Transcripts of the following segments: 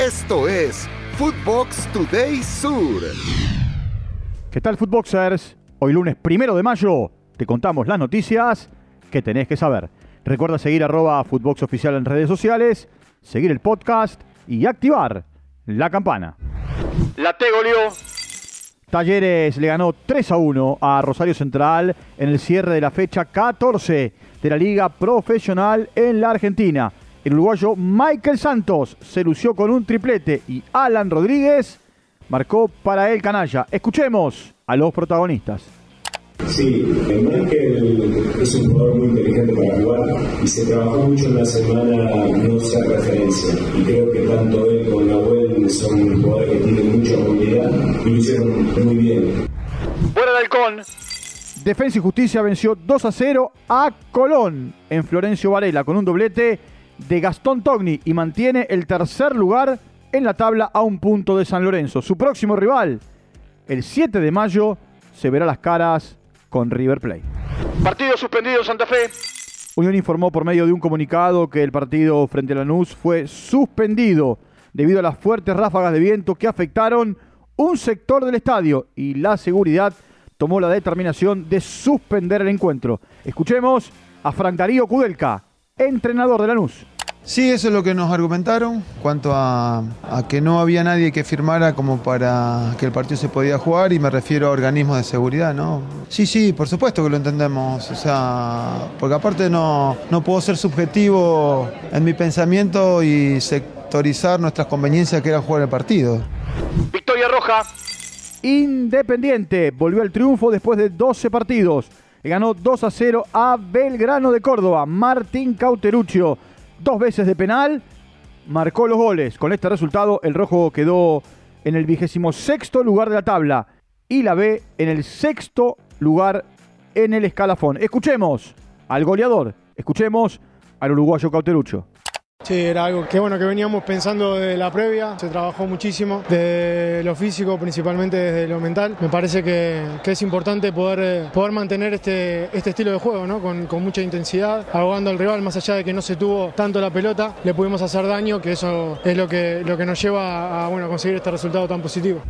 Esto es Footbox Today Sur. ¿Qué tal, Footboxers? Hoy lunes primero de mayo te contamos las noticias que tenés que saber. Recuerda seguir arroba Footbox Oficial en redes sociales, seguir el podcast y activar la campana. La T goleó. Talleres le ganó 3 a 1 a Rosario Central en el cierre de la fecha 14 de la Liga Profesional en la Argentina. El uruguayo Michael Santos se lució con un triplete y Alan Rodríguez marcó para el canalla. Escuchemos a los protagonistas. Sí, Michael es un jugador muy inteligente para jugar y se trabajó mucho en la semana no ser referencia. Y creo que tanto él como Nahuel son jugadores que tienen mucha movilidad y lo hicieron muy bien. Fuera del halcón. Defensa y Justicia venció 2 a 0 a Colón en Florencio Varela con un doblete de Gastón Togni y mantiene el tercer lugar en la tabla a un punto de San Lorenzo. Su próximo rival, el 7 de mayo, se verá las caras con River Plate. Partido suspendido en Santa Fe. Unión informó por medio de un comunicado que el partido frente a Lanús fue suspendido debido a las fuertes ráfagas de viento que afectaron un sector del estadio y la seguridad tomó la determinación de suspender el encuentro. Escuchemos a Frank Darío Kudelka, entrenador de Lanús. Sí, eso es lo que nos argumentaron, cuanto a, que no había nadie que firmara como para que el partido se podía jugar y me refiero a organismos de seguridad, ¿no? Sí, sí, por supuesto que lo entendemos, o sea, porque aparte no, no puedo ser subjetivo en mi pensamiento y sectorizar nuestras conveniencias que era jugar el partido. Victoria Roja. Independiente volvió al triunfo después de 12 partidos ganó 2 a 0 a Belgrano de Córdoba. Martín Cauteruccio, dos veces de penal, marcó los goles. Con este resultado, el rojo quedó en el vigésimo sexto lugar de la tabla y la B en el sexto lugar en el escalafón. Escuchemos al goleador, escuchemos al uruguayo Cauteruccio. Sí, era algo que bueno que veníamos pensando de la previa, se trabajó muchísimo, de lo físico, principalmente desde lo mental. Me parece que, es importante poder, eh, poder mantener este, este estilo de juego, ¿no? con, mucha intensidad, ahogando al rival, más allá de que no se tuvo tanto la pelota, le pudimos hacer daño, que eso es lo que, lo que nos lleva a bueno, conseguir este resultado tan positivo.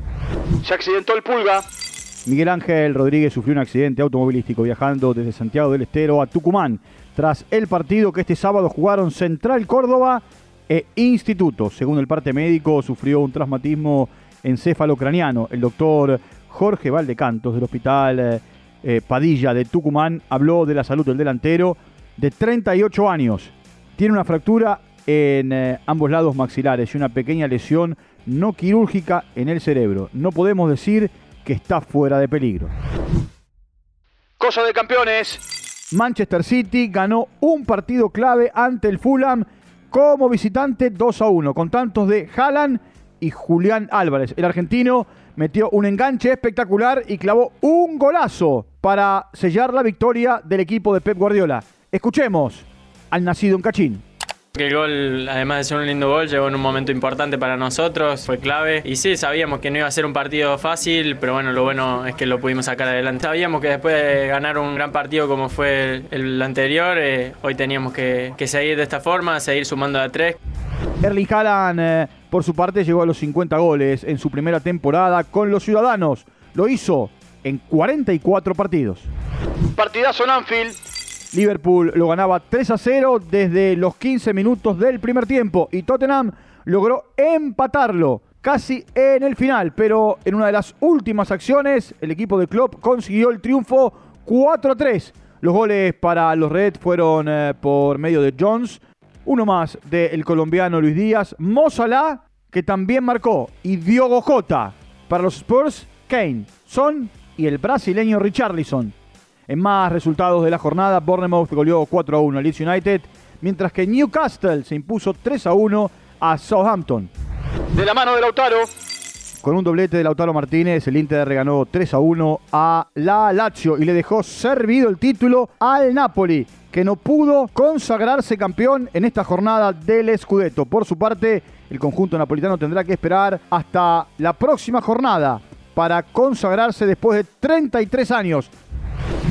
Se accidentó el pulga. Miguel Ángel Rodríguez sufrió un accidente automovilístico viajando desde Santiago del Estero a Tucumán tras el partido que este sábado jugaron Central Córdoba e Instituto. Según el parte médico, sufrió un traumatismo encéfalo-craneano. El doctor Jorge Valdecantos del Hospital eh, eh, Padilla de Tucumán habló de la salud del delantero de 38 años. Tiene una fractura en eh, ambos lados maxilares y una pequeña lesión no quirúrgica en el cerebro. No podemos decir que está fuera de peligro. Cosa de campeones. Manchester City ganó un partido clave ante el Fulham como visitante 2 a 1, con tantos de Haaland y Julián Álvarez. El argentino metió un enganche espectacular y clavó un golazo para sellar la victoria del equipo de Pep Guardiola. Escuchemos al nacido en Cachín. El gol, además de ser un lindo gol, llegó en un momento importante para nosotros, fue clave. Y sí, sabíamos que no iba a ser un partido fácil, pero bueno, lo bueno es que lo pudimos sacar adelante. Sabíamos que después de ganar un gran partido como fue el, anterior, eh, hoy teníamos que, seguir de esta forma, seguir sumando a tres. Erling Haaland, eh, por su parte, llegó a los 50 goles en su primera temporada con los Ciudadanos. Lo hizo en 44 partidos. Partidazo en Anfield. Liverpool lo ganaba 3 a 0 desde los 15 minutos del primer tiempo y Tottenham logró empatarlo casi en el final, pero en una de las últimas acciones el equipo de Klopp consiguió el triunfo 4 a 3. Los goles para los Reds fueron eh, por medio de Jones, uno más del colombiano Luis Díaz, Mozalá, que también marcó, y Diogo Jota. Para los Spurs, Kane, Son y el brasileño Richarlison. En más resultados de la jornada, Bournemouth goleó 4 a 1 al Leeds United, mientras que Newcastle se impuso 3 a 1 a Southampton. De la mano de Lautaro. Con un doblete de Lautaro Martínez, el Inter reganó 3 a 1 a la Lazio y le dejó servido el título al Napoli, que no pudo consagrarse campeón en esta jornada del Scudetto. Por su parte, el conjunto napolitano tendrá que esperar hasta la próxima jornada para consagrarse después de 33 años